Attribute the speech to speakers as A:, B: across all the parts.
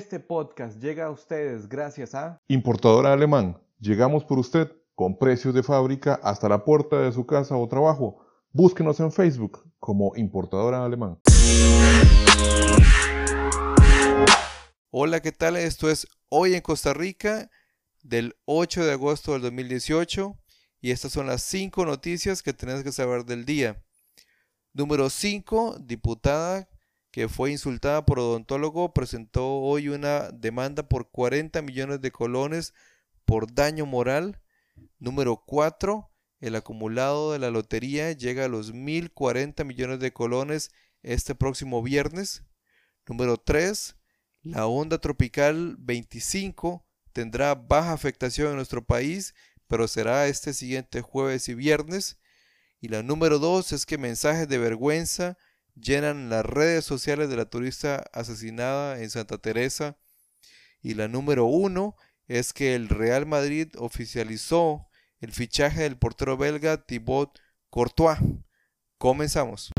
A: Este podcast llega a ustedes gracias a
B: Importadora Alemán. Llegamos por usted con precios de fábrica hasta la puerta de su casa o trabajo. Búsquenos en Facebook como Importadora Alemán.
C: Hola, ¿qué tal? Esto es Hoy en Costa Rica del 8 de agosto del 2018 y estas son las 5 noticias que tenés que saber del día. Número 5, diputada que fue insultada por odontólogo, presentó hoy una demanda por 40 millones de colones por daño moral. Número 4, el acumulado de la lotería llega a los 1.040 millones de colones este próximo viernes. Número 3, la onda tropical 25 tendrá baja afectación en nuestro país, pero será este siguiente jueves y viernes. Y la número 2 es que mensajes de vergüenza llenan las redes sociales de la turista asesinada en Santa Teresa. Y la número uno es que el Real Madrid oficializó el fichaje del portero belga Thibaut Courtois. Comenzamos.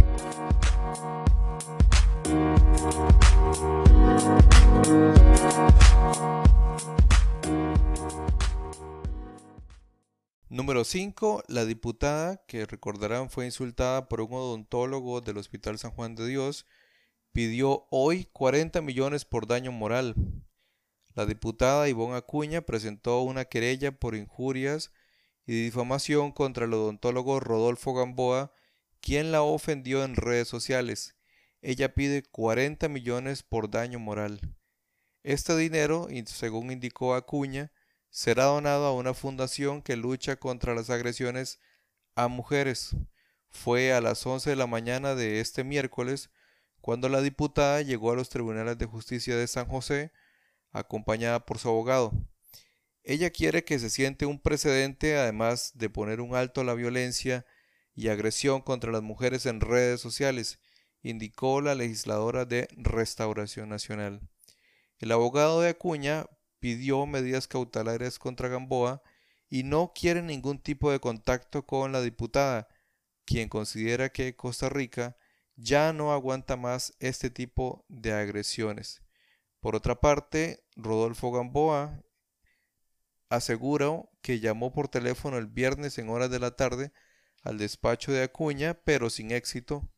C: Número 5. La diputada, que recordarán fue insultada por un odontólogo del Hospital San Juan de Dios, pidió hoy 40 millones por daño moral. La diputada Ivonne Acuña presentó una querella por injurias y difamación contra el odontólogo Rodolfo Gamboa, quien la ofendió en redes sociales. Ella pide 40 millones por daño moral. Este dinero, según indicó Acuña, será donado a una fundación que lucha contra las agresiones a mujeres. Fue a las 11 de la mañana de este miércoles cuando la diputada llegó a los tribunales de justicia de San José, acompañada por su abogado. Ella quiere que se siente un precedente, además de poner un alto a la violencia y agresión contra las mujeres en redes sociales, indicó la legisladora de Restauración Nacional. El abogado de Acuña pidió medidas cautelares contra Gamboa y no quiere ningún tipo de contacto con la diputada, quien considera que Costa Rica ya no aguanta más este tipo de agresiones. Por otra parte, Rodolfo Gamboa aseguró que llamó por teléfono el viernes en horas de la tarde al despacho de Acuña, pero sin éxito,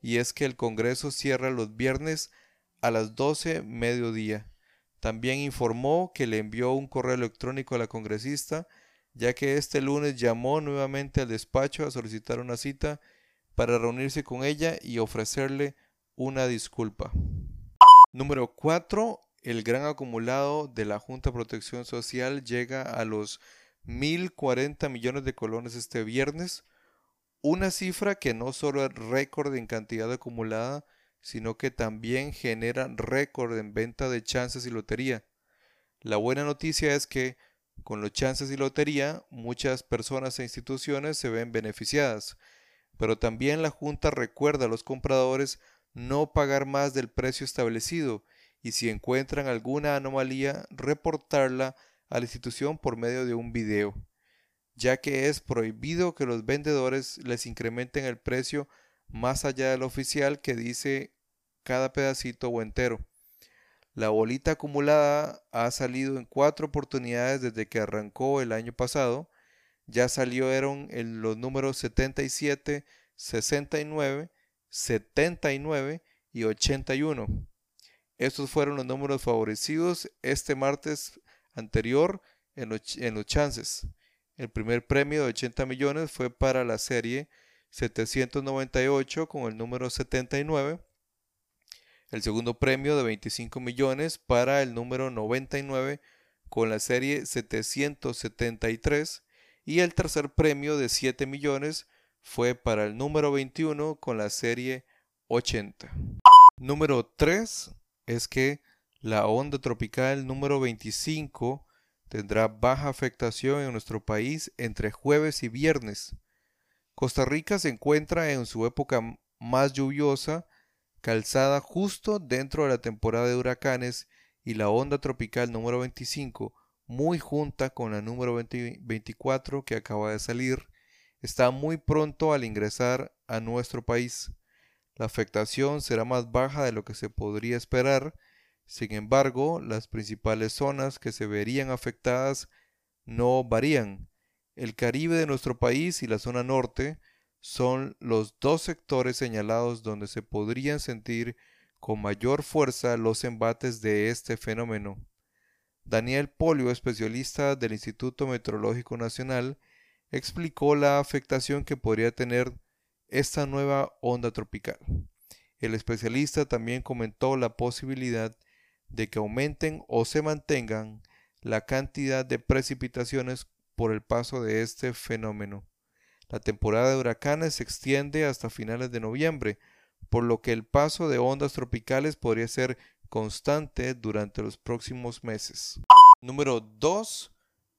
C: y es que el Congreso cierra los viernes a las 12 mediodía. También informó que le envió un correo electrónico a la congresista, ya que este lunes llamó nuevamente al despacho a solicitar una cita para reunirse con ella y ofrecerle una disculpa. Número 4. El gran acumulado de la Junta de Protección Social llega a los 1.040 millones de colones este viernes, una cifra que no solo es récord en cantidad acumulada, sino que también genera récord en venta de chances y lotería. La buena noticia es que con los chances y lotería muchas personas e instituciones se ven beneficiadas, pero también la Junta recuerda a los compradores no pagar más del precio establecido y si encuentran alguna anomalía reportarla a la institución por medio de un video, ya que es prohibido que los vendedores les incrementen el precio más allá del oficial que dice cada pedacito o entero. La bolita acumulada ha salido en cuatro oportunidades desde que arrancó el año pasado. Ya salieron en los números 77, 69, 79 y 81. Estos fueron los números favorecidos este martes anterior en los, en los chances. El primer premio de 80 millones fue para la serie 798 con el número 79. El segundo premio de 25 millones para el número 99 con la serie 773 y el tercer premio de 7 millones fue para el número 21 con la serie 80. Número 3 es que la onda tropical número 25 tendrá baja afectación en nuestro país entre jueves y viernes. Costa Rica se encuentra en su época más lluviosa, calzada justo dentro de la temporada de huracanes y la onda tropical número 25, muy junta con la número 24 que acaba de salir, está muy pronto al ingresar a nuestro país. La afectación será más baja de lo que se podría esperar Sin embargo, las principales zonas que se verían afectadas no varían. El Caribe de nuestro país y la zona norte son los dos sectores señalados donde se podrían sentir con mayor fuerza los embates de este fenómeno. Daniel Polio, especialista del Instituto Meteorológico Nacional, explicó la afectación que podría tener esta nueva onda tropical. El especialista también comentó la posibilidad de que aumenten o se mantengan la cantidad de precipitaciones por el paso de este fenómeno. La temporada de huracanes se extiende hasta finales de noviembre, por lo que el paso de ondas tropicales podría ser constante durante los próximos meses. Número 2.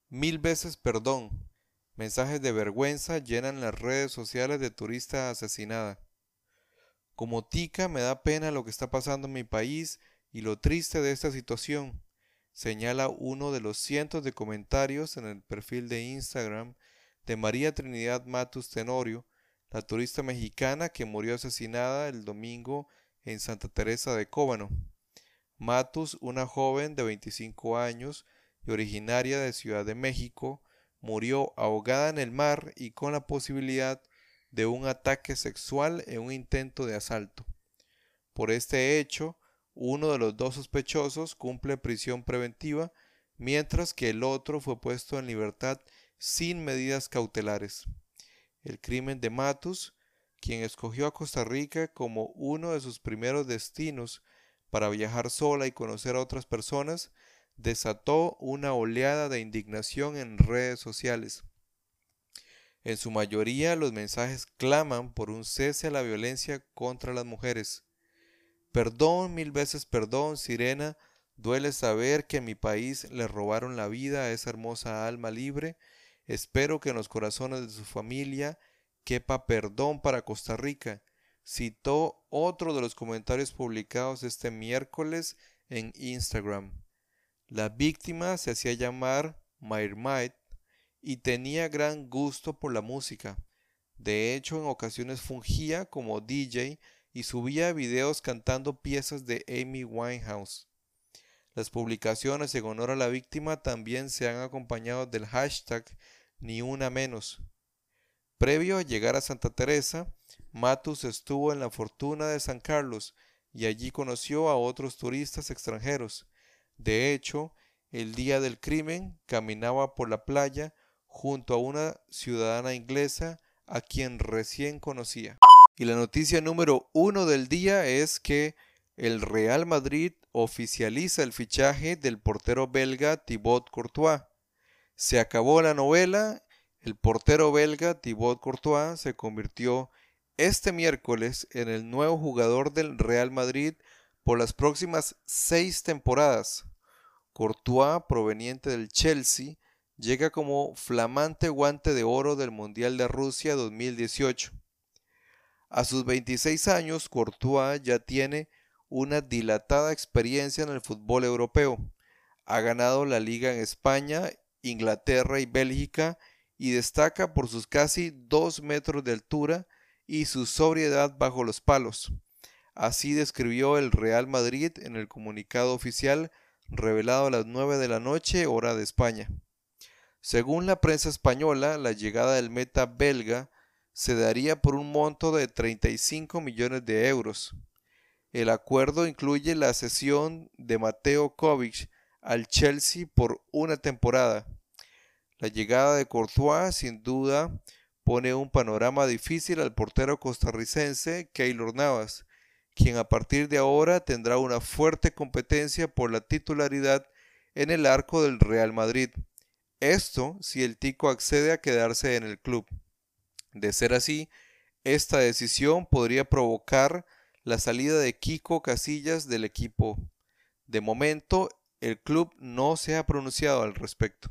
C: Mil veces perdón. Mensajes de vergüenza llenan las redes sociales de turista asesinada. Como tica me da pena lo que está pasando en mi país y lo triste de esta situación, señala uno de los cientos de comentarios en el perfil de Instagram de María Trinidad Matus Tenorio, la turista mexicana que murió asesinada el domingo en Santa Teresa de Cóbano. Matus, una joven de 25 años y originaria de Ciudad de México, murió ahogada en el mar y con la posibilidad de un ataque sexual en un intento de asalto. Por este hecho, uno de los dos sospechosos cumple prisión preventiva, mientras que el otro fue puesto en libertad sin medidas cautelares. El crimen de Matus, quien escogió a Costa Rica como uno de sus primeros destinos para viajar sola y conocer a otras personas, desató una oleada de indignación en redes sociales. En su mayoría los mensajes claman por un cese a la violencia contra las mujeres. Perdón, mil veces perdón, Sirena, duele saber que en mi país le robaron la vida a esa hermosa alma libre. Espero que en los corazones de su familia quepa perdón para Costa Rica. Citó otro de los comentarios publicados este miércoles en Instagram. La víctima se hacía llamar Mairmait y tenía gran gusto por la música. De hecho, en ocasiones fungía como DJ y subía videos cantando piezas de Amy Winehouse. Las publicaciones en honor a la víctima también se han acompañado del hashtag Ni una menos. Previo a llegar a Santa Teresa, Matus estuvo en la Fortuna de San Carlos y allí conoció a otros turistas extranjeros. De hecho, el día del crimen caminaba por la playa junto a una ciudadana inglesa a quien recién conocía. Y la noticia número uno del día es que el Real Madrid oficializa el fichaje del portero belga Thibaut Courtois. Se acabó la novela, el portero belga Thibaut Courtois se convirtió este miércoles en el nuevo jugador del Real Madrid por las próximas seis temporadas. Courtois, proveniente del Chelsea, llega como flamante guante de oro del Mundial de Rusia 2018. A sus 26 años, Courtois ya tiene una dilatada experiencia en el fútbol europeo. Ha ganado la liga en España, Inglaterra y Bélgica y destaca por sus casi 2 metros de altura y su sobriedad bajo los palos. Así describió el Real Madrid en el comunicado oficial revelado a las 9 de la noche hora de España. Según la prensa española, la llegada del meta belga se daría por un monto de 35 millones de euros. El acuerdo incluye la cesión de Mateo Kovic al Chelsea por una temporada. La llegada de Courtois sin duda pone un panorama difícil al portero costarricense Keylor Navas, quien a partir de ahora tendrá una fuerte competencia por la titularidad en el arco del Real Madrid. Esto si el Tico accede a quedarse en el club. De ser así, esta decisión podría provocar la salida de Kiko Casillas del equipo. De momento, el club no se ha pronunciado al respecto.